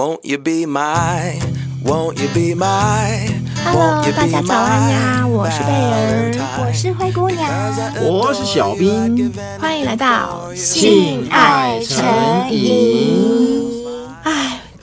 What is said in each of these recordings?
Won't you be my? Won't you be my? Hello，大家早安呀！我是贝儿，我是灰姑娘，我是小兵，欢迎来到性爱诚引。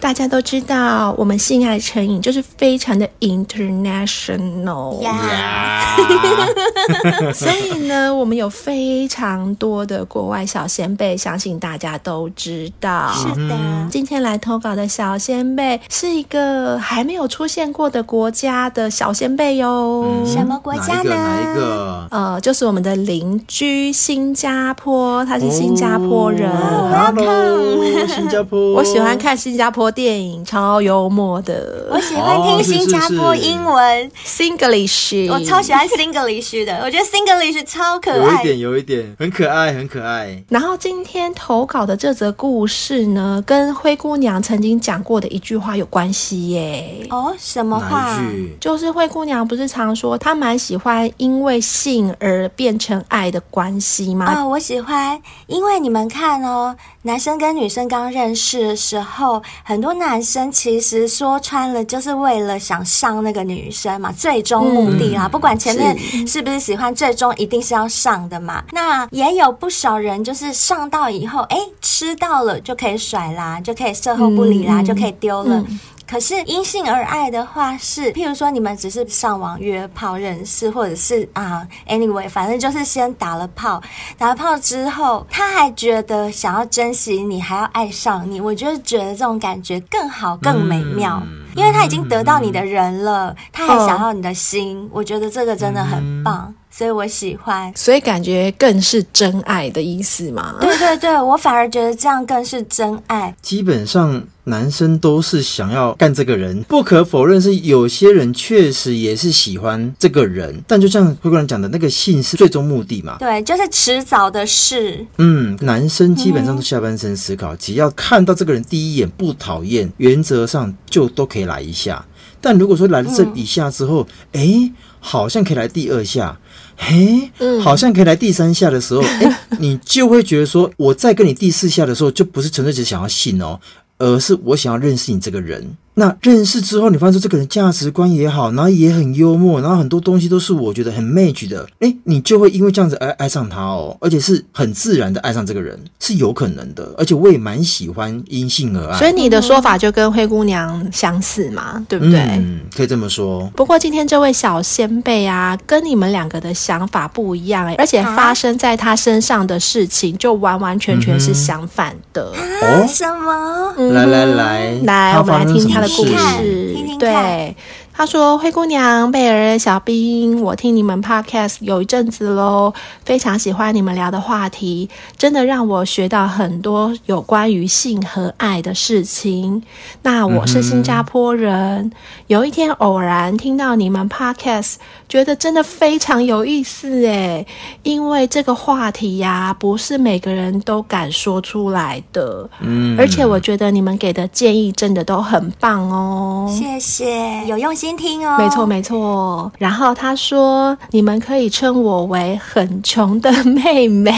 大家都知道，我们性爱成瘾就是非常的 international，所以呢，我们有非常多的国外小先辈，相信大家都知道。是的，今天来投稿的小先辈是一个还没有出现过的国家的小先辈哟。什么国家呢？哪一个？呃，就是我们的邻居新加坡，他是新加坡人。Hello，新加坡。我喜欢看新加坡。电影超幽默的，我喜欢听新加坡英文 Singlish，我超喜欢 Singlish 的，我觉得 Singlish 超可爱，有一点有一点很可爱很可爱。然后今天投稿的这则故事呢，跟灰姑娘曾经讲过的一句话有关系耶。哦，什么话？就是灰姑娘不是常说她蛮喜欢因为性而变成爱的关系吗？啊、哦，我喜欢，因为你们看哦，男生跟女生刚认识的时候很。很多男生其实说穿了，就是为了想上那个女生嘛，最终目的啦。嗯、不管前面是不是喜欢，最终一定是要上的嘛。那也有不少人就是上到以后，哎，吃到了就可以甩啦，就可以售后不理啦，嗯、就可以丢了。嗯可是因性而爱的话是，譬如说你们只是上网约炮认识，或者是啊，anyway，反正就是先打了炮，打了炮之后，他还觉得想要珍惜你，还要爱上你，我就觉得这种感觉更好、更美妙，嗯、因为他已经得到你的人了，他还想要你的心，哦、我觉得这个真的很棒。所以我喜欢，所以感觉更是真爱的意思嘛？对对对，我反而觉得这样更是真爱。基本上男生都是想要干这个人，不可否认是有些人确实也是喜欢这个人，但就像灰姑娘讲的那个性是最终目的嘛？对，就是迟早的事。嗯，男生基本上都下半身思考，嗯、只要看到这个人第一眼不讨厌，原则上就都可以来一下。但如果说来了这一下之后，哎、嗯，好像可以来第二下。嘿，好像可以来第三下的时候，哎、嗯，你就会觉得说，我再跟你第四下的时候，就不是纯粹只想要信哦，而是我想要认识你这个人。那认识之后，你发现这个人价值观也好，然后也很幽默，然后很多东西都是我觉得很 match 的，哎，你就会因为这样子而爱上他哦，而且是很自然的爱上这个人，是有可能的。而且我也蛮喜欢因性而爱，所以你的说法就跟灰姑娘相似嘛，对不对？嗯，可以这么说。不过今天这位小先辈啊，跟你们两个的想法不一样，而且发生在他身上的事情就完完全全是相反的。哦，什么？嗯、来来来，来，我们来听他的。故事，听听对。他说：“灰姑娘、贝尔、小兵，我听你们 podcast 有一阵子喽，非常喜欢你们聊的话题，真的让我学到很多有关于性和爱的事情。那我是新加坡人，嗯、有一天偶然听到你们 podcast，觉得真的非常有意思诶，因为这个话题呀、啊，不是每个人都敢说出来的。嗯，而且我觉得你们给的建议真的都很棒哦，谢谢，有用心。”听哦，没错没错。然后他说：“你们可以称我为很穷的妹妹，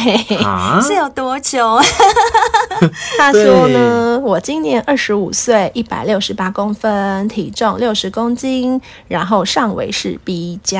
啊、是有多穷？” 他说呢：“我今年二十五岁，一百六十八公分，体重六十公斤，然后上围是 B 加，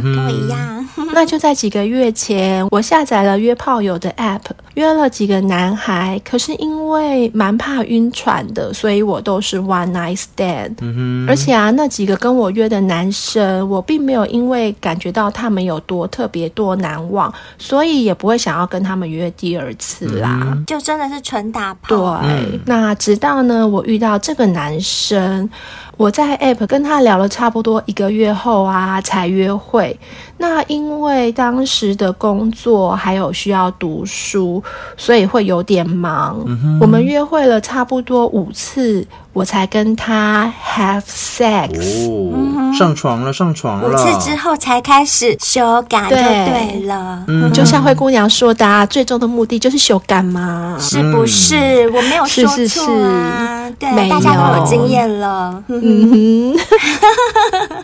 跟我一样。那就在几个月前，我下载了约炮友的 App，约了几个男孩。可是因为蛮怕晕船的，所以我都是 One Night Stand。嗯，而且啊，那几个跟跟我约的男生，我并没有因为感觉到他们有多特别多难忘，所以也不会想要跟他们约第二次啦。嗯、就真的是纯打炮。对，嗯、那直到呢，我遇到这个男生。我在 App 跟他聊了差不多一个月后啊，才约会。那因为当时的工作还有需要读书，所以会有点忙。嗯、我们约会了差不多五次，我才跟他 have sex。哦嗯、上床了，上床了。五次之后才开始修改，对对了。嗯、就像灰姑娘说的，啊，最终的目的就是修改嘛，是不是？嗯、我没有说错啊。是是是对，大家都有经验了。嗯哼，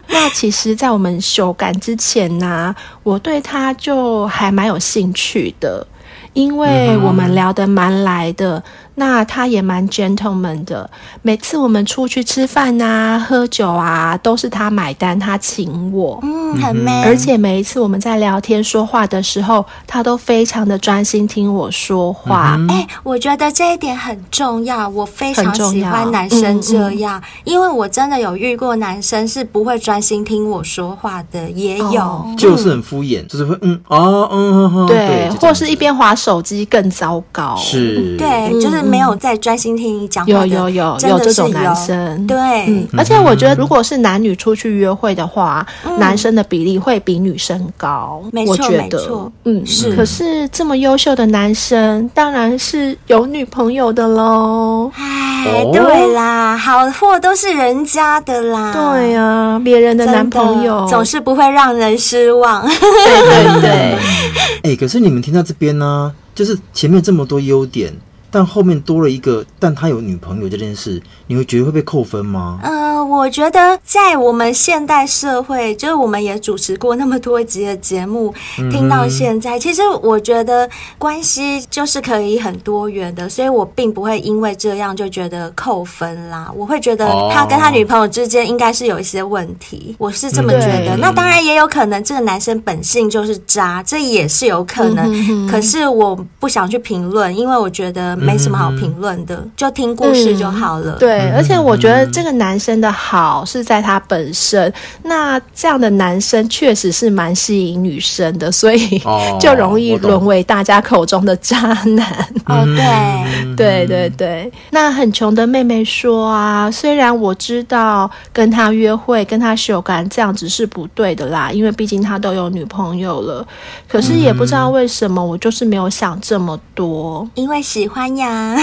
那其实，在我们修改之前呢、啊，我对他就还蛮有兴趣的，因为我们聊得蛮来的。那他也蛮 gentleman 的，每次我们出去吃饭啊、喝酒啊，都是他买单，他请我。嗯，很 man。而且每一次我们在聊天说话的时候，他都非常的专心听我说话。哎、欸，我觉得这一点很重要，我非常喜欢男生这样，嗯嗯、因为我真的有遇过男生是不会专心听我说话的，也有，哦、就是很敷衍，就是会嗯哦嗯嗯对，对或是一边滑手机更糟糕，是，对，就是。没有在专心听你讲话，有有有有这种男生，对、嗯，而且我觉得如果是男女出去约会的话，嗯、男生的比例会比女生高，没错，我觉得，没错，嗯，是。可是这么优秀的男生，当然是有女朋友的喽。哎，对啦，好货都是人家的啦，对呀、啊，别人的男朋友。总是不会让人失望，对对对。哎、欸，可是你们听到这边呢，就是前面这么多优点。但后面多了一个，但他有女朋友这件事，你会觉得会被扣分吗？嗯、呃，我觉得在我们现代社会，就是我们也主持过那么多集的节目，嗯、听到现在，其实我觉得关系就是可以很多元的，所以我并不会因为这样就觉得扣分啦。我会觉得他跟他女朋友之间应该是有一些问题，哦、我是这么觉得。嗯、那当然也有可能这个男生本性就是渣，这也是有可能。可是我不想去评论，因为我觉得。没什么好评论的，就听故事就好了。嗯、对，而且我觉得这个男生的好是在他本身。那这样的男生确实是蛮吸引女生的，所以 就容易沦为大家口中的渣男。哦，对，对对对。那很穷的妹妹说啊，虽然我知道跟他约会、跟他秀感这样子是不对的啦，因为毕竟他都有女朋友了。可是也不知道为什么，我就是没有想这么多，因为喜欢。呀，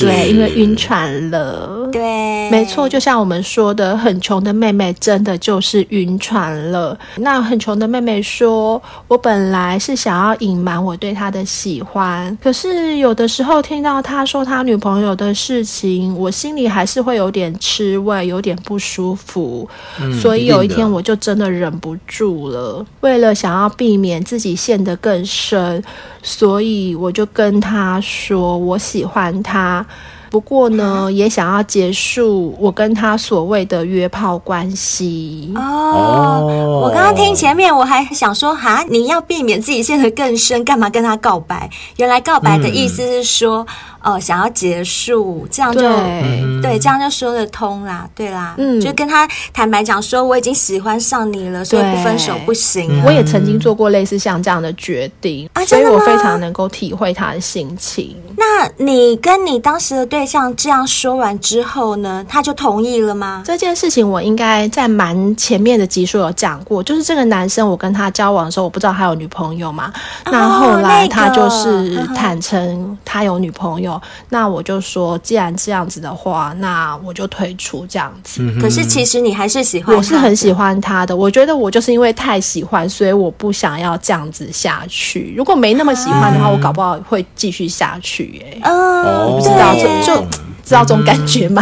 对，因为晕船了。对，没错，就像我们说的，很穷的妹妹真的就是晕船了。那很穷的妹妹说：“我本来是想要隐瞒我对他的喜欢，可是有的时候听到他说他女朋友的事情，我心里还是会有点吃味，有点不舒服。嗯，所以有一天我就真的忍不住了，为了想要避免自己陷得更深，所以我就跟他说。”我喜欢他。不过呢，也想要结束我跟他所谓的约炮关系哦。我刚刚听前面，我还想说，哈，你要避免自己陷得更深，干嘛跟他告白？原来告白的意思是说，呃，想要结束，这样就对，对，这样就说得通啦，对啦，嗯，就跟他坦白讲说，我已经喜欢上你了，所以不分手不行、啊。我也曾经做过类似像这样的决定，啊、所以我非常能够体会他的心情。那你跟你当时的对象这样说完之后呢，他就同意了吗？这件事情我应该在蛮前面的集数有讲过，就是这个男生我跟他交往的时候，我不知道他有女朋友嘛。哦、那后来他就是坦诚他有女朋友，那，那我就说，既然这样子的话，那我就退出这样子。可是其实你还是喜欢，我是很喜欢他的。我觉得我就是因为太喜欢，所以我不想要这样子下去。如果没那么喜欢的话，我搞不好会继续下去、欸。哎，哦，不知道就。就知道这种感觉吗？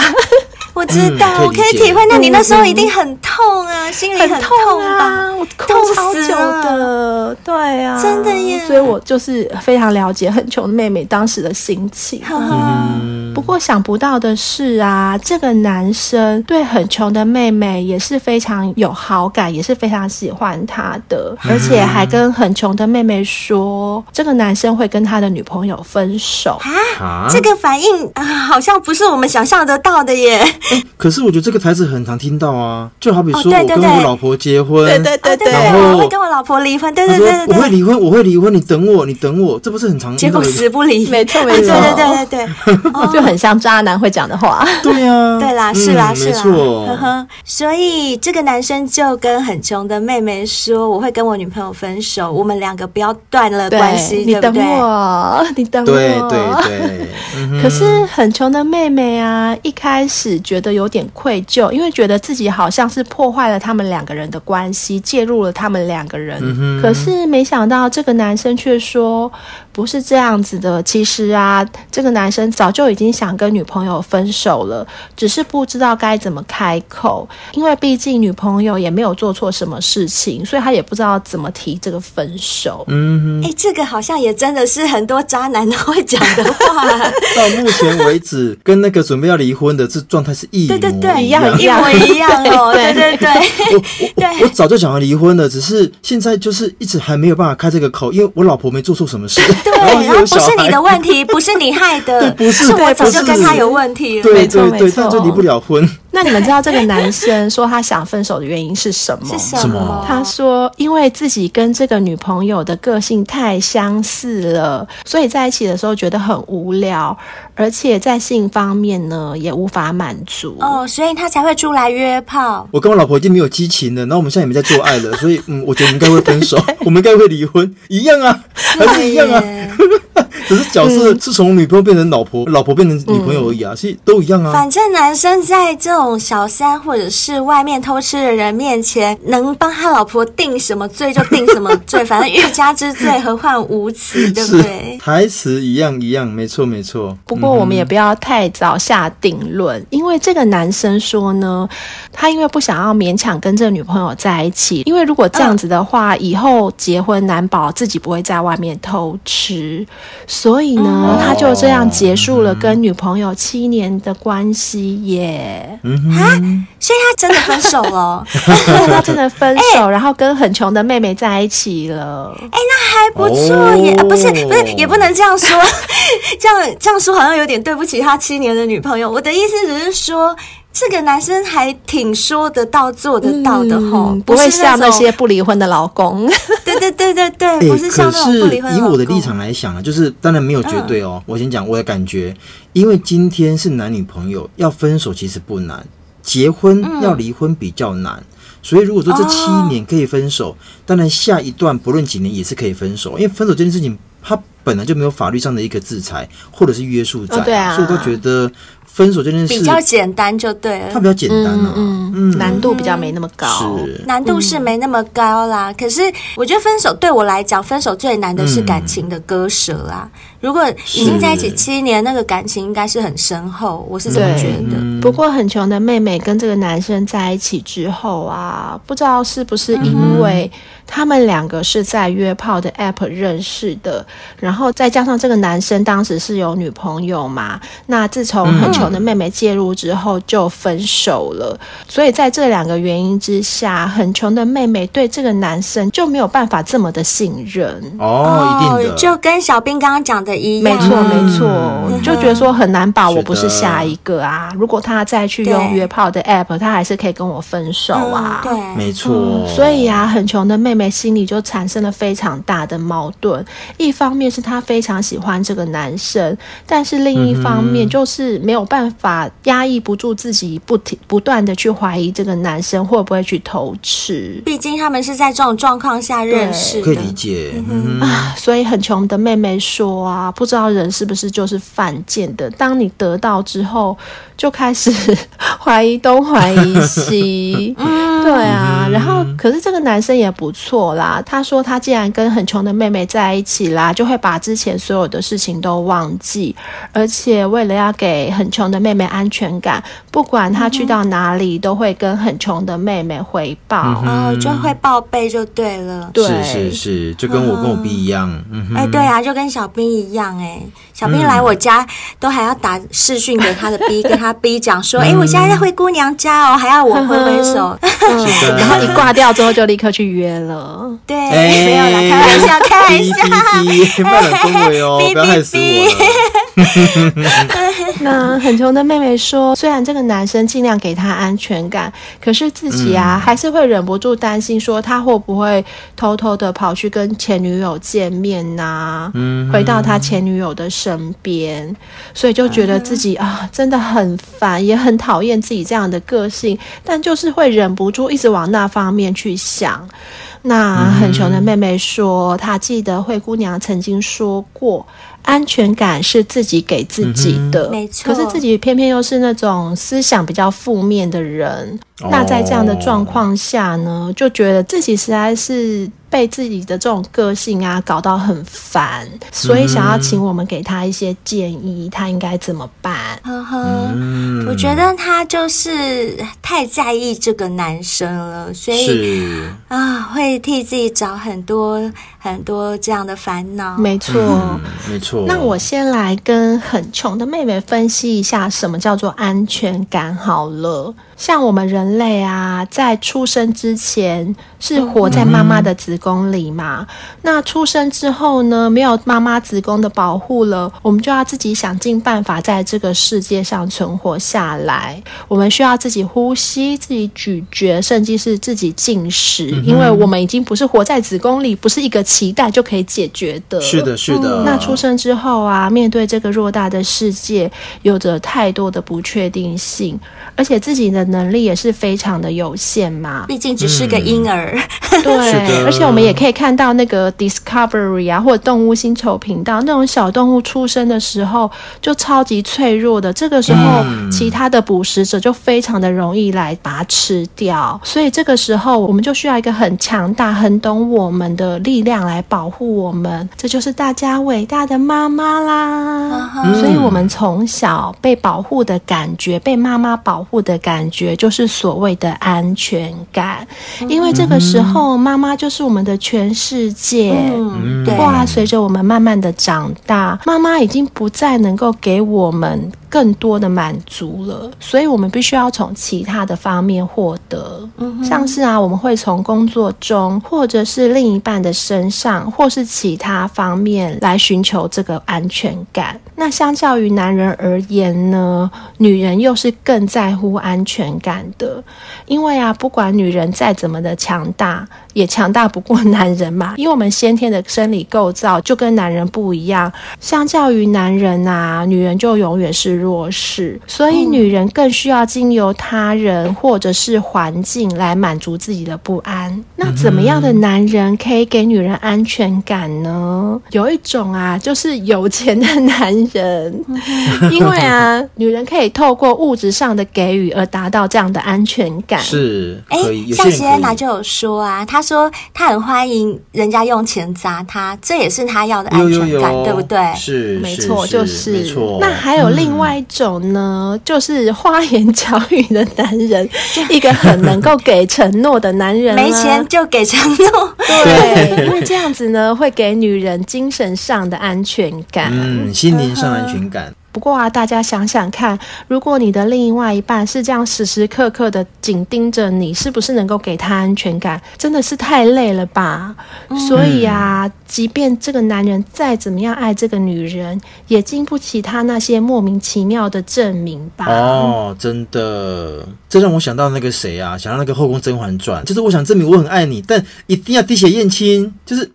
我知道，嗯、我可以体会。那你那时候一定很痛啊，嗯、心里很痛啊，我痛超久的，对啊，真的耶。所以我就是非常了解很穷的妹妹当时的心情。嗯不过想不到的是啊，这个男生对很穷的妹妹也是非常有好感，也是非常喜欢她的，而且还跟很穷的妹妹说，这个男生会跟他的女朋友分手。啊。这个反应啊，好像不是我们想象得到的耶。欸，可是我觉得这个台词很常听到啊，就好比说我跟我老婆结婚，对对对对，然后我会跟我老婆离婚，对对对对，我会离婚，我会离婚，你等我，你等我，这不是很常见，结果死不离，没错没错，对对对对对。就很像渣男会讲的话，对呀，对啦，是啦，是啦，呵呵。所以这个男生就跟很穷的妹妹说：“我会跟我女朋友分手，我们两个不要断了关系，你等我，你等我。”对对对。可是很穷的妹妹啊，一开始觉得有点愧疚，因为觉得自己好像是破坏了他们两个人的关系，介入了他们两个人。可是没想到这个男生却说。不是这样子的。其实啊，这个男生早就已经想跟女朋友分手了，只是不知道该怎么开口。因为毕竟女朋友也没有做错什么事情，所以他也不知道怎么提这个分手。嗯，哎，这个好像也真的是很多渣男都会讲的话。到目前为止，跟那个准备要离婚的这状态是一模一样，对对对，一样一模一样哦。对对对，我早就想要离婚了，只是现在就是一直还没有办法开这个口，因为我老婆没做错什么事。对，然后不是你的问题，不是你害的，不是，是我早就跟他有问题了。对对对，但就离不了婚。那你们知道这个男生说他想分手的原因是什么？是什么？他说，因为自己跟这个女朋友的个性太相似了，所以在一起的时候觉得很无聊，而且在性方面呢也无法满足。哦，所以他才会出来约炮。我跟我老婆已经没有激情了，然后我们现在也没在做爱了，所以嗯，我觉得我们应该会分手，我们应该会离婚，一样啊，还是一样啊。只是角色是从女朋友变成老婆，嗯、老婆变成女朋友而已啊，其实都一样啊。反正男生在这种小三或者是外面偷吃的人面前，能帮他老婆定什么罪就定什么罪，反正欲加之罪，何患无辞，对不对？台词一样一样，没错没错。不过我们也不要太早下定论，嗯、因为这个男生说呢，他因为不想要勉强跟这个女朋友在一起，因为如果这样子的话，嗯、以后结婚难保自己不会在外面偷吃。所以呢，他就这样结束了跟女朋友七年的关系耶。啊，所以他真的分手了？他真的分手，然后跟很穷的妹妹在一起了。哎，那还不错耶。不是不是，也不能这样说。这样这样说好像有点对不起他七年的女朋友。我的意思只是说。这个男生还挺说得到做得到的吼，嗯、不会像那些不离婚的老公。对对对对对，欸、不是像那种不离婚的老公。以我的立场来想啊，就是当然没有绝对哦。嗯、我先讲我的感觉，因为今天是男女朋友要分手其实不难，结婚要离婚比较难。嗯、所以如果说这七年可以分手，哦、当然下一段不论几年也是可以分手，因为分手这件事情它本来就没有法律上的一个制裁或者是约束在，哦、对啊，所以我都觉得。分手这件事比较简单就对了，它比较简单啊，嗯，嗯，难度比较没那么高，是。难度是没那么高啦。可是我觉得分手对我来讲，分手最难的是感情的割舍啦。如果已经在一起七年，那个感情应该是很深厚，我是这么觉得。不过很穷的妹妹跟这个男生在一起之后啊，不知道是不是因为他们两个是在约炮的 app 认识的，然后再加上这个男生当时是有女朋友嘛，那自从很穷的妹妹介入之后就分手了，所以在这两个原因之下，很穷的妹妹对这个男生就没有办法这么的信任。哦，一定的，就跟小兵刚刚讲的一样，没错没错，就觉得说很难把我不是下一个啊，如果他再去用约炮的 app，他还是可以跟我分手啊，对，没错，所以啊，很穷的妹妹心里就产生了非常大的矛盾，一方面是她非常喜欢这个男生，但是另一方面就是没有办法。压抑不住自己不停不断的去怀疑这个男生会不会去偷吃，毕竟他们是在这种状况下认识的，可以理解。嗯啊，所以很穷的妹妹说啊，不知道人是不是就是犯贱的？当你得到之后，就开始 怀疑东怀疑西。对啊，然后可是这个男生也不错啦。他说他既然跟很穷的妹妹在一起啦，就会把之前所有的事情都忘记，而且为了要给很穷的妹妹。安全感，不管他去到哪里，都会跟很穷的妹妹回报，嗯、哦，就会报备就对了。对，是是是，就跟我跟我 B 一样。嗯哼，哎，对啊，就跟小兵一样。哎，小兵来我家、嗯、都还要打视讯给他的 B，跟他 B 讲说，哎、嗯，我现在在灰姑娘家哦，还要我挥挥手，嗯、然后一挂掉之后就立刻去约了。对，欸、没有啦，开玩笑，开玩笑。B B，慢恭维哦，不要害死我了。那很穷的妹妹说，虽然这个男生尽量给她安全感，可是自己啊，嗯、还是会忍不住担心，说他会不会偷偷的跑去跟前女友见面呐、啊？嗯，回到他前女友的身边，所以就觉得自己啊，真的很烦，也很讨厌自己这样的个性，但就是会忍不住一直往那方面去想。那很穷的妹妹说，她记得灰姑娘曾经说过。安全感是自己给自己的，没错。可是自己偏偏又是那种思想比较负面的人那在这样的状况下呢，就觉得自己实在是。被自己的这种个性啊搞到很烦，所以想要请我们给他一些建议，他应该怎么办？呵呵，我觉得他就是太在意这个男生了，所以啊，会替自己找很多很多这样的烦恼。没错，嗯，没错。那我先来跟很穷的妹妹分析一下，什么叫做安全感好了。像我们人类啊，在出生之前是活在妈妈的子宫里嘛。那出生之后呢，没有妈妈子宫的保护了，我们就要自己想尽办法在这个世界上存活下来。我们需要自己呼吸、自己咀嚼，甚至是自己进食，因为我们已经不是活在子宫里，不是一个脐带就可以解决的。是的，是的。那出生之后啊，面对这个偌大的世界，有着太多的不确定性，而且自己的。能力也是非常的有限嘛，毕竟只是个婴儿。嗯、对，而且我们也可以看到那个 Discovery 啊，或者动物星球频道那种小动物出生的时候就超级脆弱的，这个时候其他的捕食者就非常的容易来把它吃掉，所以这个时候我们就需要一个很强大、很懂我们的力量来保护我们，这就是大家伟大的妈妈啦。Uh. 所以我们从小被保护的感觉，被妈妈保护的感觉。觉就是所谓的安全感，因为这个时候妈妈就是我们的全世界。嗯，对。哇，随着我们慢慢的长大，妈妈已经不再能够给我们更多的满足了，所以我们必须要从其他的方面获得。嗯，像是啊，我们会从工作中，或者是另一半的身上，或是其他方面来寻求这个安全感。那相较于男人而言呢，女人又是更在乎安全感的，因为啊，不管女人再怎么的强大，也强大不过男人嘛。因为我们先天的生理构造就跟男人不一样，相较于男人啊，女人就永远是弱势，所以女人更需要经由他人或者是环境来满足自己的不安。那怎么样的男人可以给女人安全感呢？有一种啊，就是有钱的男人。因为啊，女人可以透过物质上的给予而达到这样的安全感。是，哎，像谢安娜就有说啊，她说她很欢迎人家用钱砸她，这也是她要的安全感，对不对？是，没错，就是没错。那还有另外一种呢，就是花言巧语的男人，一个很能够给承诺的男人，没钱就给承诺，对，因为这样子呢，会给女人精神上的安全感，嗯，心灵。上安全感。不过啊，大家想想看，如果你的另外一半是这样时时刻刻的紧盯着你，是不是能够给他安全感？真的是太累了吧？嗯、所以啊，即便这个男人再怎么样爱这个女人，也经不起他那些莫名其妙的证明吧？哦，真的，这让我想到那个谁啊？想到那个《后宫甄嬛传》，就是我想证明我很爱你，但一定要滴血验亲，就是。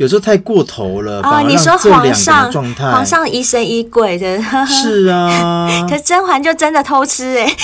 有时候太过头了，哦，你说皇上皇上疑神疑鬼的，是啊。可甄嬛就真的偷吃 哎，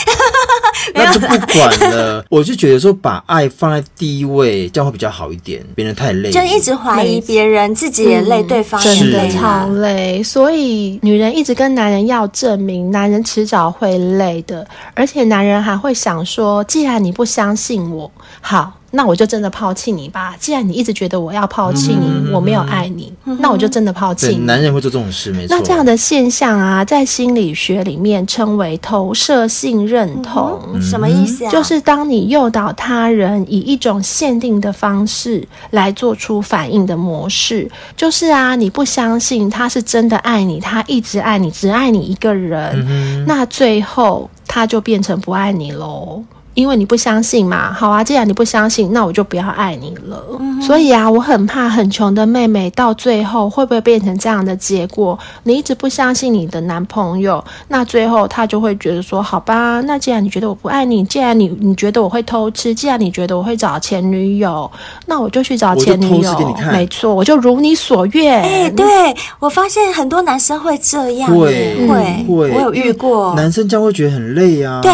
那就不管了。我就觉得说，把爱放在第一位，这样会比较好一点，别人太累，就一直怀疑别人，自己也累，对方也累，超累。所以女人一直跟男人要证明，男人迟早会累的，而且男人还会想说，既然你不相信我，好。那我就真的抛弃你吧。既然你一直觉得我要抛弃你，嗯、我没有爱你，嗯、那我就真的抛弃你。男人会做这种事，没错。那这样的现象啊，在心理学里面称为投射性认同。嗯、什么意思啊？就是当你诱导他人以一种限定的方式来做出反应的模式，就是啊，你不相信他是真的爱你，他一直爱你，只爱你一个人，嗯、那最后他就变成不爱你喽。因为你不相信嘛，好啊，既然你不相信，那我就不要爱你了。嗯、所以啊，我很怕很穷的妹妹到最后会不会变成这样的结果？你一直不相信你的男朋友，那最后他就会觉得说，好吧，那既然你觉得我不爱你，既然你你觉得我会偷吃，既然你觉得我会找前女友，那我就去找前女友。没错，我就如你所愿。哎、欸，对，我发现很多男生会这样，会会，会我有遇过。男生将会觉得很累啊。对，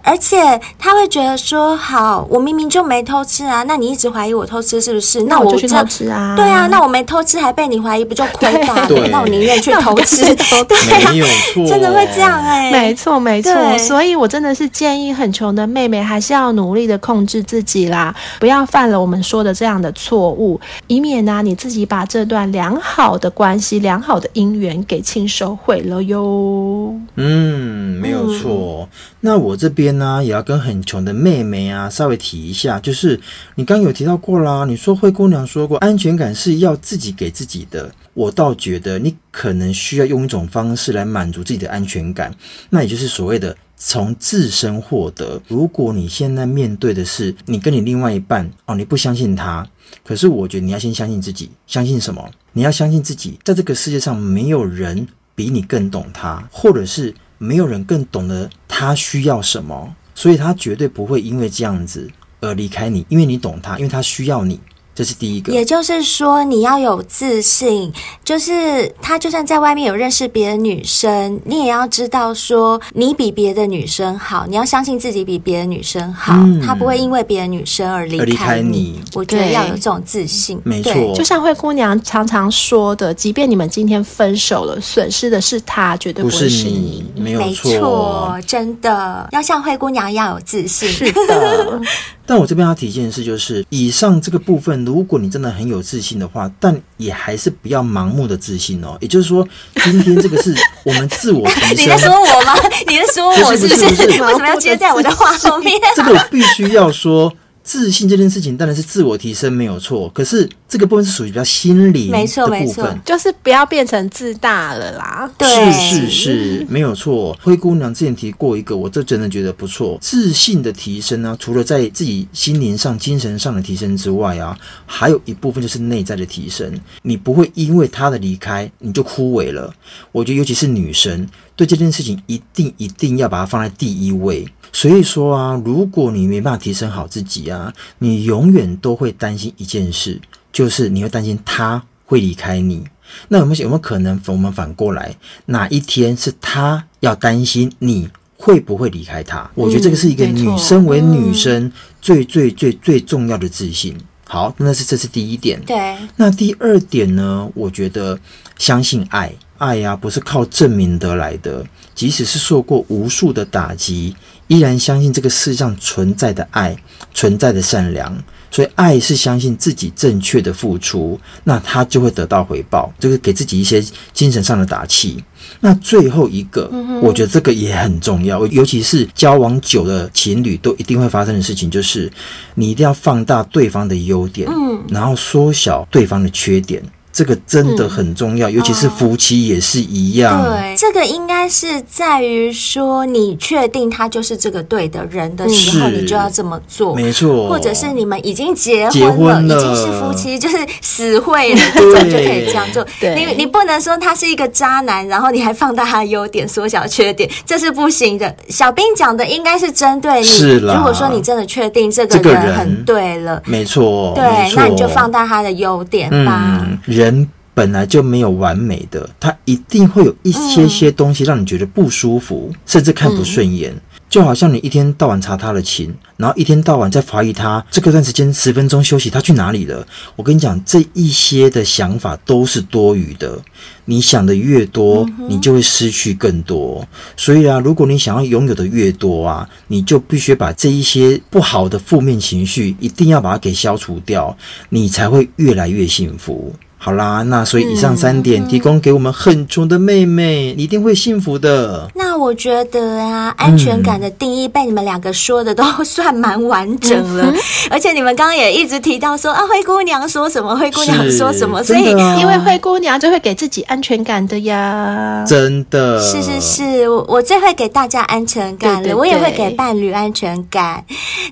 而且他。他会觉得说，好，我明明就没偷吃啊，那你一直怀疑我偷吃是不是？那我那我就去偷吃啊。对啊，那我没偷吃还被你怀疑，不就 亏大了？对那我宁愿去偷吃。对没有错，真的会这样哎、欸，没错没错，所以我真的是建议很穷的妹妹还是要努力的控制自己啦，不要犯了我们说的这样的错误，以免呢、啊、你自己把这段良好的关系、良好的姻缘给亲手毁了哟。嗯，没有错。嗯、那我这边呢也要跟很穷的妹妹啊稍微提一下，就是你刚有提到过啦，你说灰姑娘说过安全感是要自己给自己的，我倒觉得你可能需要用一种方式来满足自己的安全感，那也就是所谓的。从自身获得。如果你现在面对的是你跟你另外一半哦，你不相信他，可是我觉得你要先相信自己。相信什么？你要相信自己，在这个世界上没有人比你更懂他，或者是没有人更懂得他需要什么，所以他绝对不会因为这样子而离开你，因为你懂他，因为他需要你。这是第一个，也就是说，你要有自信。就是他就算在外面有认识别的女生，你也要知道说，你比别的女生好。你要相信自己比别的女生好，嗯、他不会因为别的女生而离开你。开你。我觉得要有这种自信。没错，就像灰姑娘常常说的，即便你们今天分手了，损失的是他，绝对不是你。不是你，没有错，没错，真的要像灰姑娘一样有自信。是的。但我这边要提一件事，就是以上这个部分，如果你真的很有自信的话，但也还是不要盲目的自信哦。也就是说，今天这个是我们自我提 升。你在说我吗？你在说我是不是为什么要接在我的话后面？这个我必须要说。自信这件事情当然是自我提升没有错，可是这个部分是属于比较心理的部分，没错没错，就是不要变成自大了啦。对，是是是，没有错。灰姑娘之前提过一个，我这真的觉得不错。自信的提升呢、啊，除了在自己心灵上、精神上的提升之外啊，还有一部分就是内在的提升。你不会因为他的离开你就枯萎了。我觉得尤其是女生，对这件事情一定一定要把它放在第一位。所以说啊，如果你没办法提升好自己啊，你永远都会担心一件事，就是你会担心他会离开你。那有没有有没有可能，我们反过来，哪一天是他要担心你会不会离开他？我觉得这个是一个女生为女生最最最最重要的自信。好，那是这是第一点。对。那第二点呢？我觉得相信爱，爱呀，不是靠证明得来的，即使是受过无数的打击。依然相信这个世上存在的爱，存在的善良，所以爱是相信自己正确的付出，那他就会得到回报，就是给自己一些精神上的打气。那最后一个，我觉得这个也很重要，尤其是交往久的情侣都一定会发生的事情，就是你一定要放大对方的优点，然后缩小对方的缺点。这个真的很重要，嗯、尤其是夫妻也是一样。哦、对，这个应该是在于说，你确定他就是这个对的人的时候，你就要这么做。没错，或者是你们已经结婚了，结婚了已经是夫妻，就是死会了，这种就可以这样做。你你不能说他是一个渣男，然后你还放大他的优点，缩小缺点，这是不行的。小兵讲的应该是针对你。是，如果说你真的确定这个人很对了，没错，对，那你就放大他的优点吧。嗯人本来就没有完美的，他一定会有一些些东西让你觉得不舒服，嗯、甚至看不顺眼。嗯、就好像你一天到晚查他的情，然后一天到晚在怀疑他这个段时间十分钟休息他去哪里了。我跟你讲，这一些的想法都是多余的。你想的越多，你就会失去更多。所以啊，如果你想要拥有的越多啊，你就必须把这一些不好的负面情绪一定要把它给消除掉，你才会越来越幸福。好啦，那所以以上三点提供给我们很穷的妹妹，你一定会幸福的。那我觉得啊，安全感的定义被你们两个说的都算蛮完整了，嗯、而且你们刚刚也一直提到说啊，灰姑娘说什么，灰姑娘说什么，所以因为灰姑娘就会给自己安全感的呀，真的。是是是，我我最会给大家安全感了，对对对，我也会给伴侣安全感。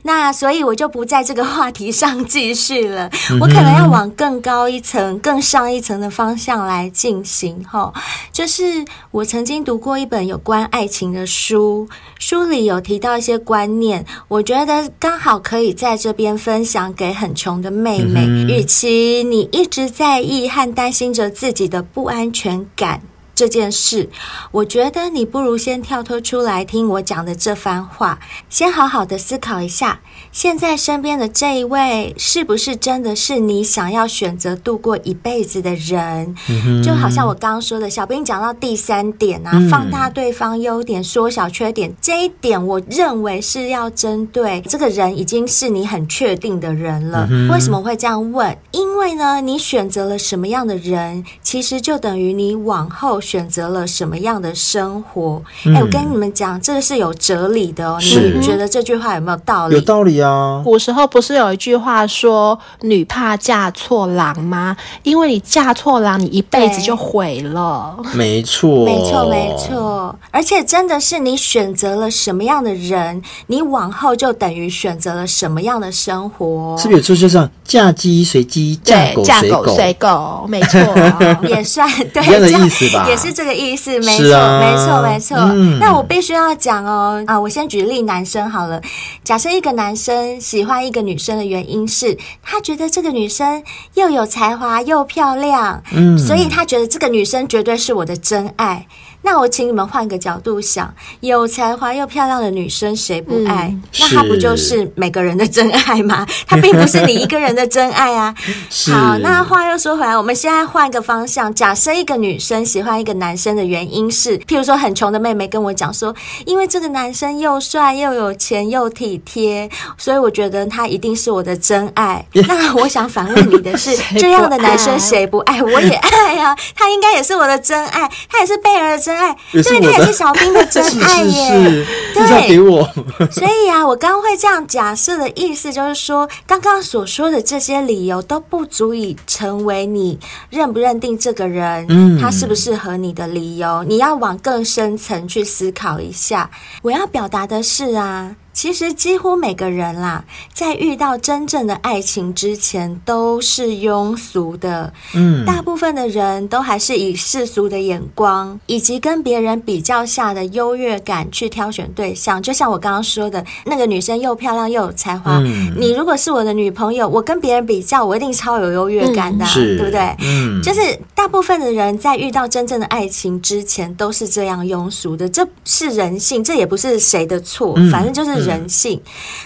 那所以我就不在这个话题上继续了，我可能要往更高一层更。上一层的方向来进行哈，就是我曾经读过一本有关爱情的书，书里有提到一些观念，我觉得刚好可以在这边分享给很穷的妹妹。与其你一直在意和担心着自己的不安全感这件事，我觉得你不如先跳脱出来听我讲的这番话，先好好的思考一下，现在身边的这一位是不是真的是你想要选择度过一辈子的人？嗯、就好像我刚刚说的，小兵讲到第三点啊，嗯、放大对方优点，缩小缺点，这一点我认为是要针对这个人已经是你很确定的人了。嗯、为什么会这样问？因为呢，你选择了什么样的人，其实就等于你往后。选择了什么样的生活？哎、嗯，我跟你们讲，这个是有哲理的哦。你们觉得这句话有没有道理？有道理啊。古时候不是有一句话说“女怕嫁错郎”吗？因为你嫁错郎，你一辈子就毁了。没错，没错，没错。而且真的是你选择了什么样的人，你往后就等于选择了什么样的生活。是不是有？就像嫁鸡随鸡，嫁狗随狗，随狗，没错，也算对一样的意思吧。也是这个意思，没错，啊、没错，没错。嗯、那我必须要讲哦，啊，我先举例男生好了。假设一个男生喜欢一个女生的原因是他觉得这个女生又有才华又漂亮，嗯，所以他觉得这个女生绝对是我的真爱。那我请你们换个角度想，有才华又漂亮的女生谁不爱？嗯、那她不就是每个人的真爱吗？她并不是你一个人的真爱啊。好，那话又说回来，我们现在换个方向，假设一个女生喜欢一个男生的原因是，譬如说很穷的妹妹跟我讲说，因为这个男生又帅又有钱又体贴，所以我觉得他一定是我的真爱。那我想反问你的是，这样的男生谁不爱？我也爱啊，他应该也是我的真爱，他也是贝儿的真爱。对，他也是小兵的 真爱耶。对，给我。所以啊，我刚刚会这样假设的意思，就是说，刚刚所说的这些理由都不足以成为你认不认定这个人，嗯，他适不适合你的理由。你要往更深层去思考一下。我要表达的是啊。其实几乎每个人啦，在遇到真正的爱情之前，都是庸俗的。嗯，大部分的人都还是以世俗的眼光，以及跟别人比较下的优越感去挑选对象。就像我刚刚说的，那个女生又漂亮又有才华，嗯，你如果是我的女朋友，我跟别人比较，我一定超有优越感的啊，嗯，对不对？嗯，就是大部分的人在遇到真正的爱情之前，都是这样庸俗的。这是人性，这也不是谁的错，反正就是。人性，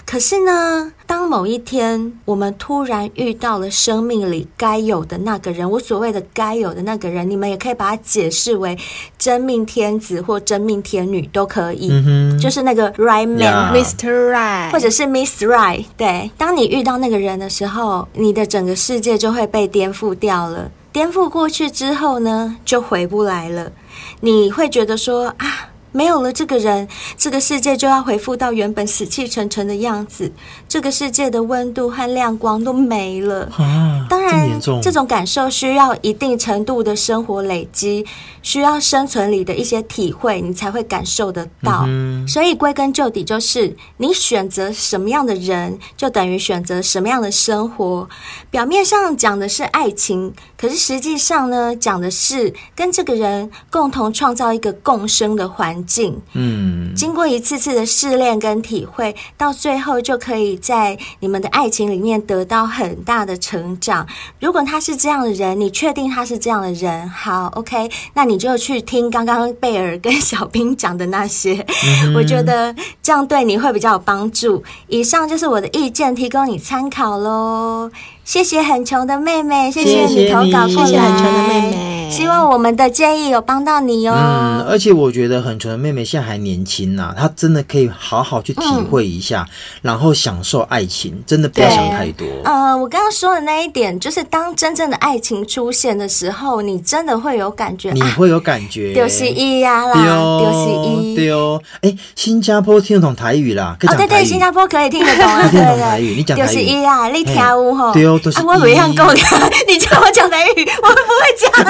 可是呢，当某一天我们突然遇到了生命里该有的那个人，我所谓的该有的那个人，你们也可以把它解释为真命天子或真命天女都可以，嗯、就是那个 right man，Mr. Yeah. Right，或者是 Miss Right。对，当你遇到那个人的时候，你的整个世界就会被颠覆掉了。颠覆过去之后呢，就回不来了。你会觉得说啊。没有了这个人，这个世界就要恢复到原本死气沉沉的样子。这个世界的温度和亮光都没了。啊，当然，这，这种感受需要一定程度的生活累积，需要生存里的一些体会，你才会感受得到。嗯。所以归根究底，就是你选择什么样的人，就等于选择什么样的生活。表面上讲的是爱情，可是实际上呢，讲的是跟这个人共同创造一个共生的环境。嗯，经过一次次的试炼跟体会，到最后就可以。在你们的爱情里面得到很大的成长。如果他是这样的人，你确定他是这样的人？好，OK，那你就去听刚刚贝尔跟小兵讲的那些，嗯、我觉得这样对你会比较有帮助。以上就是我的意见，提供你参考喽。谢谢很穷的妹妹，谢谢你投稿过来。谢谢很穷的妹妹，希望我们的建议有帮到你哦。嗯，而且我觉得很穷的妹妹现在还年轻呐、啊，她真的可以好好去体会一下，嗯、然后享受爱情，真的不要想太多。呃，我刚刚说的那一点，就是当真正的爱情出现的时候，你真的会有感觉，你会有感觉。丢西一呀啦，丢西一，对哦。哎，新加坡听得懂台语啦？哦，对对，新加坡可以听得懂啊，听得懂台语，你讲台语。丢西一啊，你跳舞吼？对哦。啊，我不会讲 你叫我讲台语，我不会讲。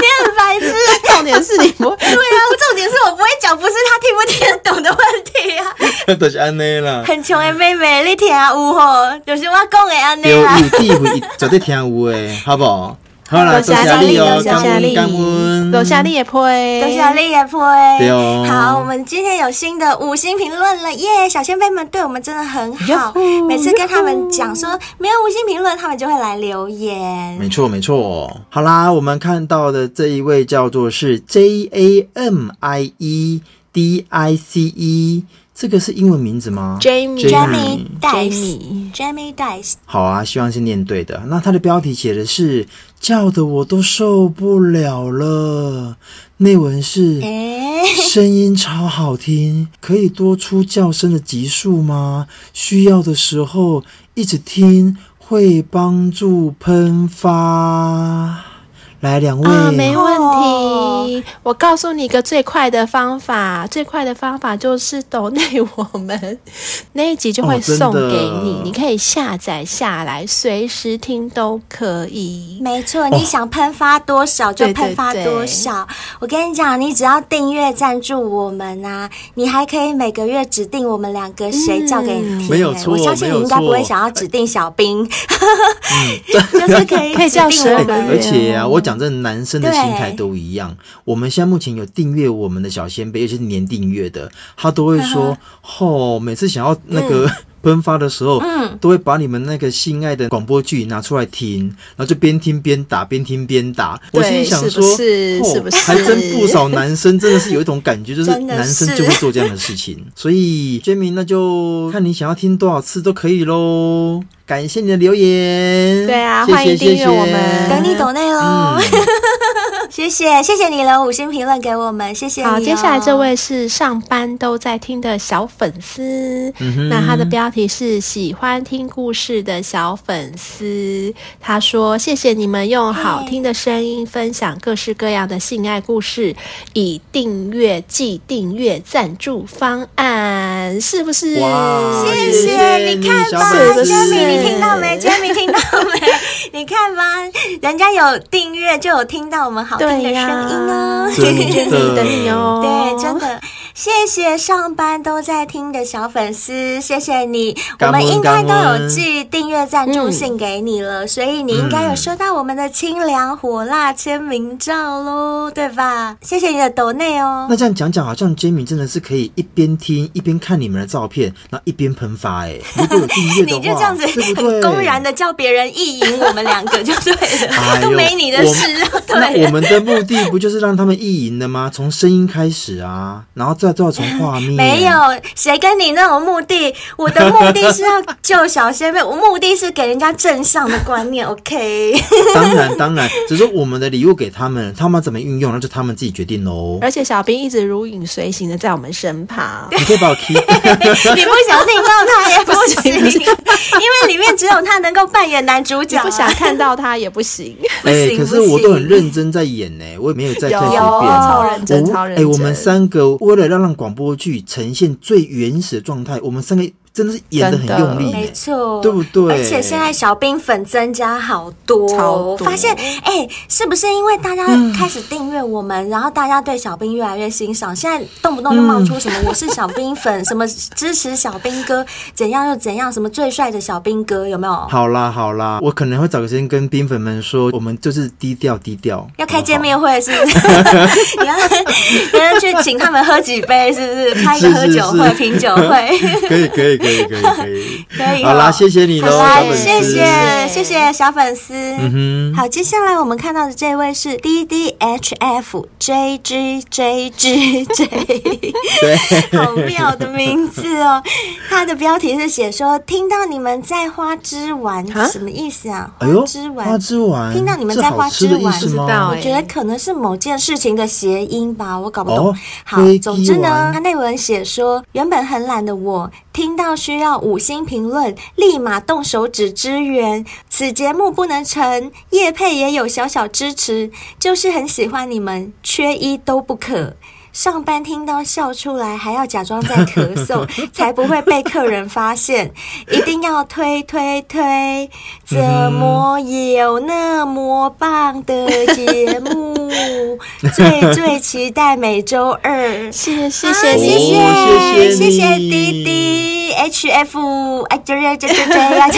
你很白痴，重点是你不会。对啊，重点是我不会讲，不是他听不听得懂的问题啊。都是安内啦。很穷的妹妹，你听有吼？就是我讲的安内啦。有地会绝对听有诶，好不好？好啦，多谢你哦，多谢你，感恩，多谢你也配，多谢你也配，对哦。好，我们今天有新的五星评论了耶！小仙贝们对我们真的很好，每次跟他们讲说没有五星评论，他们就会来留言。没错，没错。好啦，我们看到的这一位叫做是 J A M I E D I C E。这个是英文名字吗？Jamie Dice Jamie Dice。好啊，希望是念对的。那它的标题写的是“叫的我都受不了了”，内文是“声音超好听，可以多出叫声的级数吗？需要的时候一直听会帮助喷发。”来，两位啊，没问题。我告诉你一个最快的方法，最快的方法就是抖内我们那一集就会送给你，哦、你可以下载下来，随时听都可以。没错，你想喷发多少就喷发多少。哦、对对对，我跟你讲，你只要订阅赞助我们啊，你还可以每个月指定我们两个谁叫给你听。没有错，我相信你应该不会想要指定小兵，嗯、就是可以可以叫十二个而且啊，我。讲这男生的心态都一样。我们现在目前有订阅我们的小仙贝，尤其是年订阅的，他都会说：“吼，每次想要那个 喷发的时候，都会把你们那个心爱的广播剧拿出来听，然后就边听边打，边听边打。”我心里想说：“是不是？还真不少男生真的是有一种感觉，就是男生就会做这样的事情。”所以，Jamie，那就看你想要听多少次都可以喽。感谢你的留言，对啊，谢谢欢迎订阅我们，等你抖内哦。谢谢，谢谢你留五星评论给我们，谢谢你、哦。好，接下来这位是上班都在听的小粉丝，嗯、那他的标题是喜欢听故事的小粉丝。他说：“谢谢你们用好听的声音分享各式各样的性爱故事，以订阅即订阅赞助方案，是不是？”哇，谢谢，你看吧，是不是？你听到没？Jamie 听到没？你看吧，人家有订阅就有听到我们好听的声音哦。真的，等你哦。对，真的，谢谢上班都在听的小粉丝，谢谢你。我们应该都有寄订阅赞助信给你了，所以你应该有收到我们的清凉火辣签名照喽，对吧？谢谢你的抖内哦。那这样讲讲，好像 Jamie 真的是可以一边听一边看你们的照片，然后一边喷发哎。如果有订阅的话，你就这样子。很公然的叫别人意淫我们两个就对了，哎、都没你的事。那我们的目的不就是让他们意淫的吗？从声音开始啊，然后再做从画面。没有谁跟你那种目的，我的目的是要救小仙妹，我目的是给人家正向的观念。OK。当然当然，只是我们的礼物给他们，他们怎么运用，那就他们自己决定喽。而且小兵一直如影随形的在我们身旁，你可以把我踢。你不想听到他也不行，因为。里面只有他能够扮演男主角，不想看到他也不行。哎、欸，可是我都很认真在演呢，我也没有在看随便。超认真，超认真。哎、欸，我们三个为了让让广播剧呈现最原始的状态，我们三个。真的是演的很用力，没错，对不对？而且现在小兵粉增加好多，我发现哎、欸，是不是因为大家开始订阅我们，嗯、然后大家对小兵越来越欣赏？现在动不动就冒出什么“我是小兵粉”，什么支持小兵哥，怎样又怎样，什么最帅的小兵哥，有没有？好啦好啦，我可能会找个时间跟兵粉们说，我们就是低调低调，要开见面会是不是？你要你要去请他们喝几杯，是不是？开一个喝酒会、品酒会，可以可以可以。可以可以可以，可以。好啦，谢谢你喽，小粉丝。谢谢谢谢小粉丝。嗯哼。好，接下来我们看到的这位是 D D H F J G J G J，对，好妙的名字哦。他的标题是写说听到你们在花枝丸，什么意思啊？花枝丸，花枝丸。听到你们在花枝丸，知道？我觉得可能是某件事情的谐音吧，我搞不懂。好，总之呢，他内文写说，原本很懒的我。听到需要五星评论，立马动手指支援。此节目不能成，叶佩也有小小支持，就是很喜欢你们，缺一都不可。上班听到笑出来，还要假装在咳嗽，才不会被客人发现。一定要推推推，怎么有那么棒的节目？最最期待每周二，谢谢谢谢谢谢谢谢弟弟。H F，哎，就是就就这样，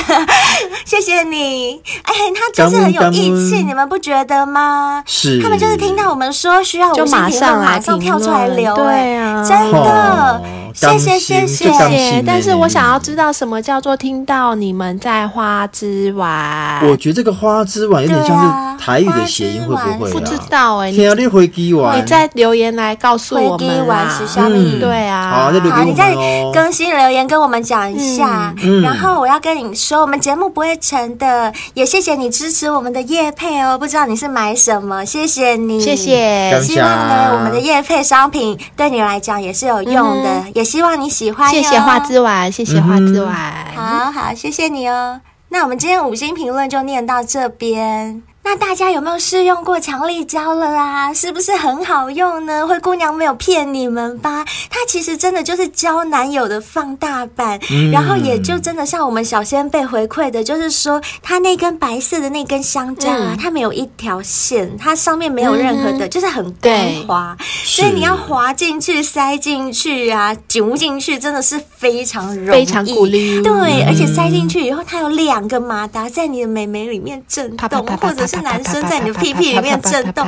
谢谢你。哎，他就是很有义气，你们不觉得吗？是，他们就是听到我们说需要，就马上马上跳出。对啊，真的，谢谢谢谢谢。但是我想要知道什么叫做听到你们在花枝丸？我觉得这个花枝丸有点像是台语的谐音，会不会？不知道哎，天啊你回鸡丸，你再留言来告诉我们啊。嗯，对啊，好，你再更新留言跟我们讲一下。然后我要跟你说，我们节目不会成的，也谢谢你支持我们的叶配哦。不知道你是买什么，谢谢你，谢谢。希望呢，我们的叶配商品对你来讲也是有用的，也希望你喜欢。谢谢花之丸，谢谢花之丸。好好，谢谢你哦。那我们今天五星评论就念到这边。那大家有没有试用过强力胶了啦？是不是很好用呢？灰姑娘没有骗你们吧？它其实真的就是交男友的放大版，嗯、然后也就真的像我们小仙贝回馈的，就是说它那根白色的那根香蕉啊，嗯、它没有一条线，它上面没有任何的，嗯、就是很光滑，所以你要滑进去、塞进去啊、卷进去，真的是非常容易，非常鼓励。对，而且塞进去以后，它有两个马达在你的美眉里面震动，或者是。男生在你的屁屁里面震动，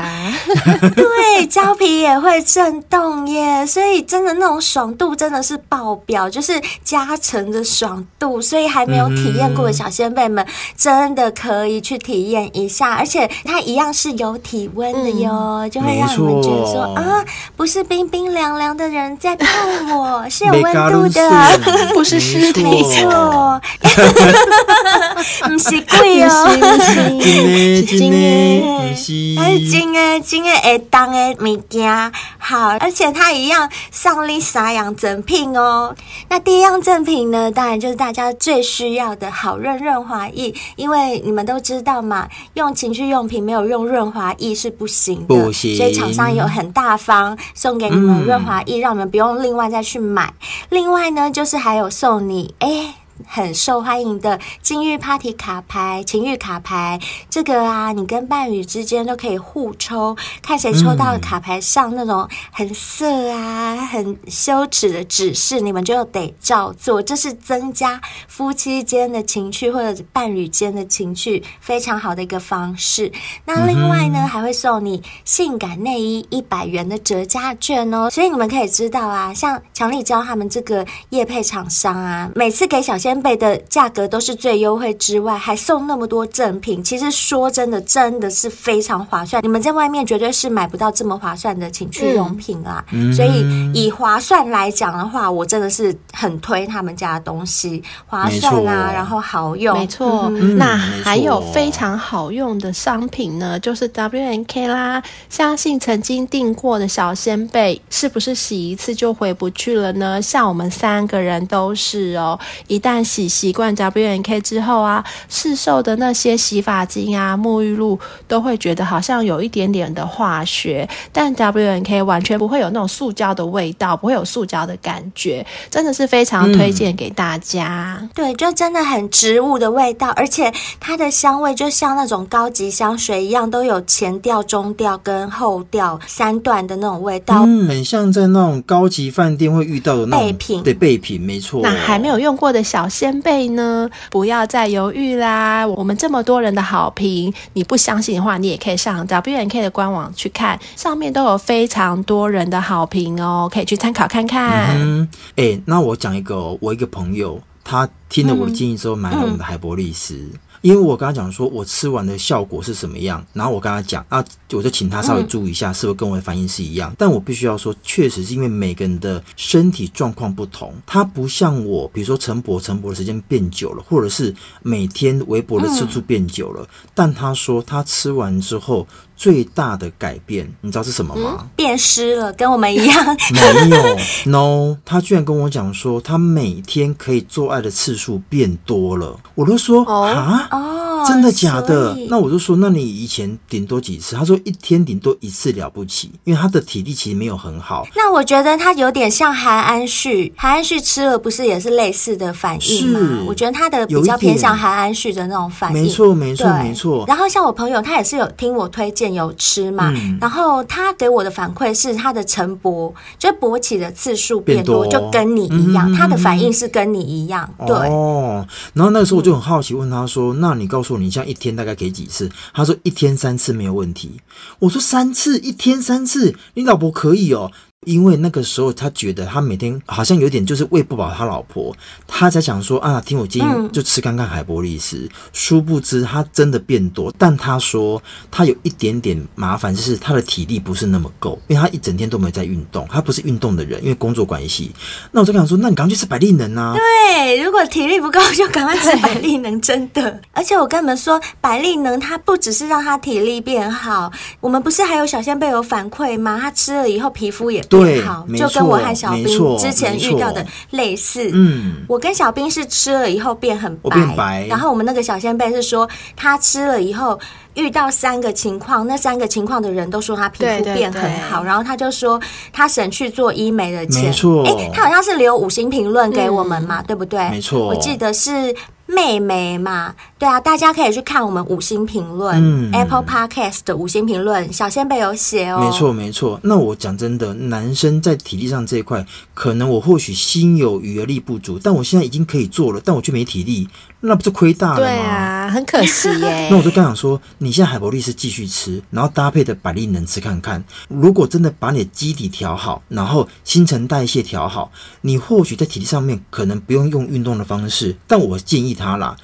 对，胶皮也会震动耶，所以真的那种爽度真的是爆表，就是加成的爽度。所以还没有体验过的小仙贝们，真的可以去体验一下，而且它一样是有体温的哟，就会让你们觉得说啊，不是冰冰凉凉的人在碰我，是有温度的，不是尸体，没错，不是鬼哦。金诶，它是金诶，金诶，会当诶物件好，而且它一样上力三样赠品哦。那第一样赠品呢，当然就是大家最需要的好润润滑液，因为你们都知道嘛，用情趣用品没有用润滑液是不行的，不行。所以厂商有很大方送给你们润滑液，嗯、让你们不用另外再去买。另外呢，就是还有送你诶。欸很受欢迎的金玉 Party 卡牌、情欲卡牌，这个啊，你跟伴侣之间都可以互抽，看谁抽到卡牌上那种很色啊、很羞耻的指示，你们就得照做。这是增加夫妻间的情趣或者伴侣间的情趣非常好的一个方式。那另外呢，还会送你性感内衣一百元的折价券哦。所以你们可以知道啊，像强力胶他们这个业配厂商啊，每次给小仙。仙贝的价格都是最优惠之外，还送那么多赠品。其实说真的，真的是非常划算。你们在外面绝对是买不到这么划算的情趣用品啊！嗯、所以以划算来讲的话，我真的是很推他们家的东西，划算啊，然后好用。没错，嗯、那还有非常好用的商品呢，就是 W N K 啦。相信曾经订过的小仙贝，是不是洗一次就回不去了呢？像我们三个人都是哦，一旦洗习惯 WNK 之后啊，试售的那些洗发精啊、沐浴露都会觉得好像有一点点的化学，但 WNK 完全不会有那种塑胶的味道，不会有塑胶的感觉，真的是非常推荐给大家。嗯、对，就真的很植物的味道，而且它的香味就像那种高级香水一样，都有前调、中调跟后调三段的那种味道，嗯，很像在那种高级饭店会遇到的那种备品，对，备品没错。那还没有用过的小。老先辈呢，不要再犹豫啦！我们这么多人的好评，你不相信的话，你也可以上 W&K 的官网去看，上面都有非常多人的好评哦，可以去参考看看。嗯，哎、那我讲一个，我一个朋友，他听了我的建议之后，买了我们的海博力斯。嗯嗯因为我跟他讲说，我吃完的效果是什么样，然后我跟他讲，啊，我就请他稍微注意一下，是不是跟我的反应是一样。嗯、但我必须要说，确实是因为每个人的身体状况不同，他不像我，比如说陈博，陈博的时间变久了，或者是每天微博的次数变久了。嗯、但他说他吃完之后。最大的改变，你知道是什么吗？嗯、变湿了，跟我们一样。没有，no，他居然跟我讲说，他每天可以做爱的次数变多了。我都说啊，哦，真的假的？那我就说，那你以前顶多几次？他说一天顶多一次了不起，因为他的体力其实没有很好。那我觉得他有点像韩安旭，韩安旭吃了不是也是类似的反应吗？我觉得他的比较偏向韩安旭的那种反应。没错，没错，没错。然后像我朋友，他也是有听我推荐有吃嘛，嗯然后他给我的反馈是他的晨勃，就勃起的次数变多，就跟你一样，嗯他的反应是跟你一样，对。哦，然后那个时候我就很好奇，问他说：“那你告诉你像一天大概给几次？”他说：“一天三次没有问题。”我说：“三次，一天三次，你老婆可以哦。”因为那个时候他觉得他每天好像有点就是喂不饱他老婆，他才想说啊，听我建议就吃看看海波利斯。殊不知他真的变多，但他说他有一点点麻烦，就是他的体力不是那么够，因为他一整天都没有在运动，他不是运动的人，因为工作关系。那我就跟他说，那你赶快去吃百利能啊。对，如果体力不够，就赶快吃百利能，真的。而且我跟你们说，百利能它不只是让他体力变好，我们不是还有小仙贝有反馈吗？他吃了以后皮肤也变好，就跟我和小兵之前遇到的类似。嗯，我跟小兵是吃了以后变很白，变白然后我们那个小仙贝是说他吃了以后。遇到三个情况，那三个情况的人都说他皮肤变很好，对对对，然后他就说他省去做医美的钱。没错，哎，他好像是留五星评论给我们嘛，嗯、对不对？没错，我记得是。妹妹嘛，对啊，大家可以去看我们五星评论，嗯，Apple Podcast 的五星评论，小仙贝有写哦。没错，没错。那我讲真的，男生在体力上这一块，可能我或许心有余而力不足，但我现在已经可以做了，但我却没体力，那不是亏大了吗？对啊，很可惜 耶。那我就刚想说，你现在海博力斯继续吃，然后搭配的百利能吃看看。如果真的把你的基底调好，然后新陈代谢调好，你或许在体力上面可能不用用运动的方式，但我建议他。啦，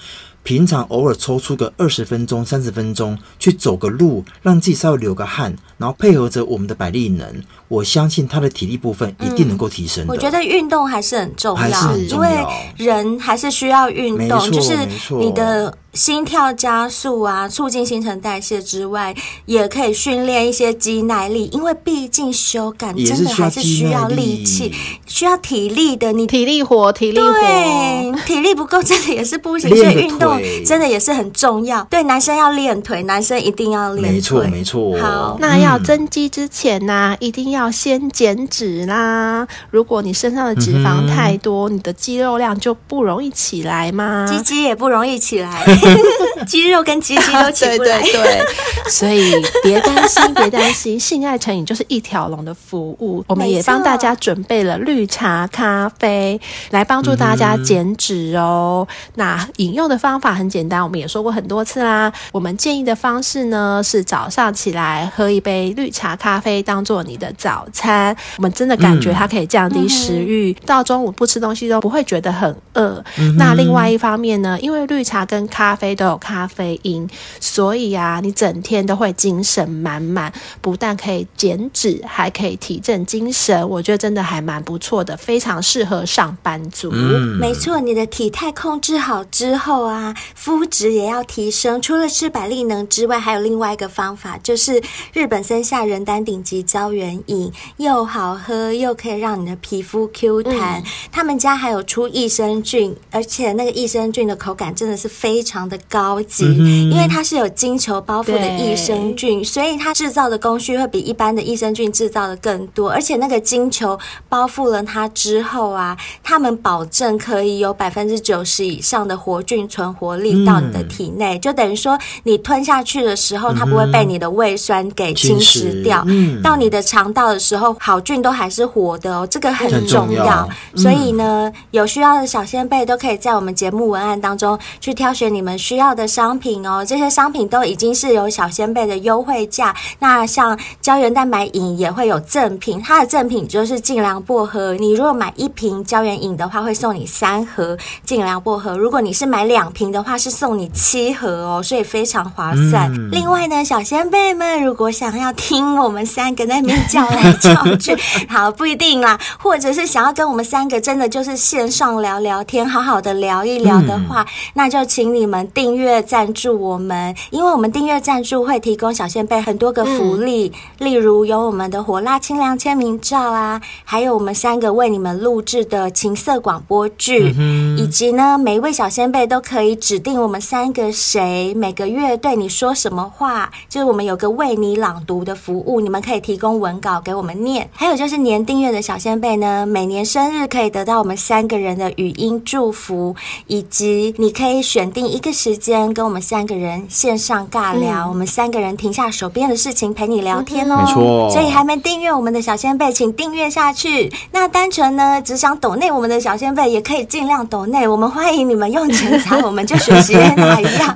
平常偶尔抽出个二十分钟、三十分钟去走个路，让自己稍微流个汗，然后配合着我们的百丽能，我相信他的体力部分一定能够提升。嗯。我觉得运动还是很重要，还是很重要，因为人还是需要运动，就是你的。心跳加速啊，促进新陈代谢之外，也可以训练一些肌耐力，因为毕竟修改真的还是需要力气，需要体力的。你体力活，体力活，对，体力不够真的也是不行。所以运动真的也是很重要。对，男生要练腿，男生一定要练腿。没错，没错。好，那要增肌之前呢、啊，一定要先减脂啦。如果你身上的脂肪太多，嗯、你的肌肉量就不容易起来嘛，鸡鸡也不容易起来。肌肉跟鸡鸡都起不来，对对对，所以别担心，别担心，性爱成瘾就是一条龙的服务。我们也帮大家准备了绿茶咖啡，来帮助大家减脂哦。嗯、那饮用的方法很简单，我们也说过很多次啦。我们建议的方式呢，是早上起来喝一杯绿茶咖啡，当做你的早餐。我们真的感觉它可以降低食欲，嗯、到中午不吃东西都不会觉得很饿。嗯、那另外一方面呢，因为绿茶跟咖啡都有咖啡因，所以啊，你整天都会精神满满，不但可以减脂，还可以提振精神。我觉得真的还蛮不错的，非常适合上班族。嗯，没错，你的体态控制好之后啊，肤质也要提升。除了吃百利能之外，还有另外一个方法，就是日本森下人丹顶级胶原饮，又好喝又可以让你的皮肤 Q 弹。嗯、他们家还有出益生菌，而且那个益生菌的口感真的是非常。非常的高级，因为它是有金球包覆的益生菌，所以它制造的工序会比一般的益生菌制造的更多。而且那个金球包覆了它之后啊，他们保证可以有百分之九十以上的活菌存活力到你的体内，就等于说你吞下去的时候，它不会被你的胃酸给侵蚀掉。到你的肠道的时候，好菌都还是活的哦，这个很重要。所以呢，有需要的小仙贝都可以在我们节目文案当中去挑选你。们需要的商品哦，这些商品都已经是有小仙贝的优惠价。那像胶原蛋白饮也会有赠品，它的赠品就是净凉薄荷。你如果买一瓶胶原饮的话，会送你三盒净凉薄荷；如果你是买两瓶的话，是送你七盒哦，所以非常划算。嗯、另外呢，小仙贝们如果想要听我们三个在那边叫来叫去。好，不一定啦，或者是想要跟我们三个真的就是线上聊聊天，好好的聊一聊的话，嗯、那就请你们订阅赞助我们，因为我们订阅赞助会提供小仙贝很多个福利，嗯、例如有我们的火辣清凉签名照啊，还有我们三个为你们录制的情色广播剧，嗯、以及呢，每一位小仙贝都可以指定我们三个谁每个月对你说什么话，就是我们有个为你朗读的服务，你们可以提供文稿给我们念。还有就是年订阅的小先贝呢，每年生日可以得到我们三个人的语音祝福，以及你可以选定一个时间跟我们三个人线上尬聊，嗯、我们三个人停下手边的事情陪你聊天哦。没错，所以还没订阅我们的小先贝，请订阅下去。那单纯呢，只想抖内我们的小先贝，也可以尽量抖内，我们欢迎你们用钱财，我们就学习那一样。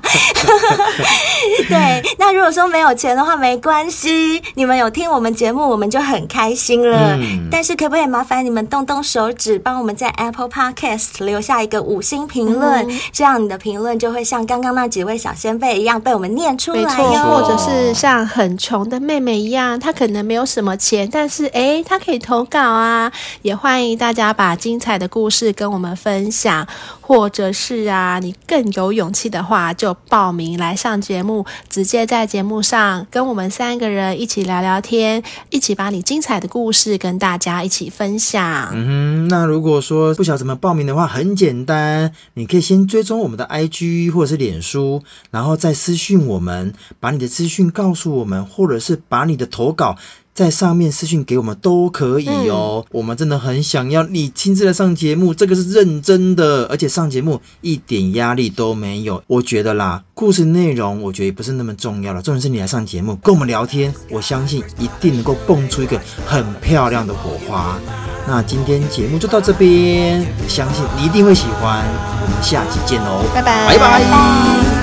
对，那如果说没有钱的话，没关系，你们有听我们节目，我们就很开心了。嗯、但是可不可以麻烦你们动动手指，帮我们在 Apple Podcast 留下一个五星评论，嗯、这样你的评论就会像刚刚那几位小仙贝一样被我们念出来哟。没错，或者是像很穷的妹妹一样，她可能没有什么钱，但是诶，她可以投稿啊。也欢迎大家把精彩的故事跟我们分享，或者是啊，你更有勇气的话，就报名来上节目，直接在节目上跟我们三个人一起聊聊天，一起把你精彩的故事跟大家一起分享。嗯，那如果说不晓得怎么报名的话，很简单，你可以先追踪我们的 IG 或者是脸书，然后再私讯我们，把你的资讯告诉我们，或者是把你的投稿。在上面私讯给我们都可以哦，嗯、我们真的很想要你亲自来上节目，这个是认真的，而且上节目一点压力都没有。我觉得啦，故事内容我觉得也不是那么重要了，重点是你来上节目跟我们聊天，我相信一定能够蹦出一个很漂亮的火花。那今天节目就到这边，我相信你一定会喜欢，我们下期见哦，拜拜，拜拜。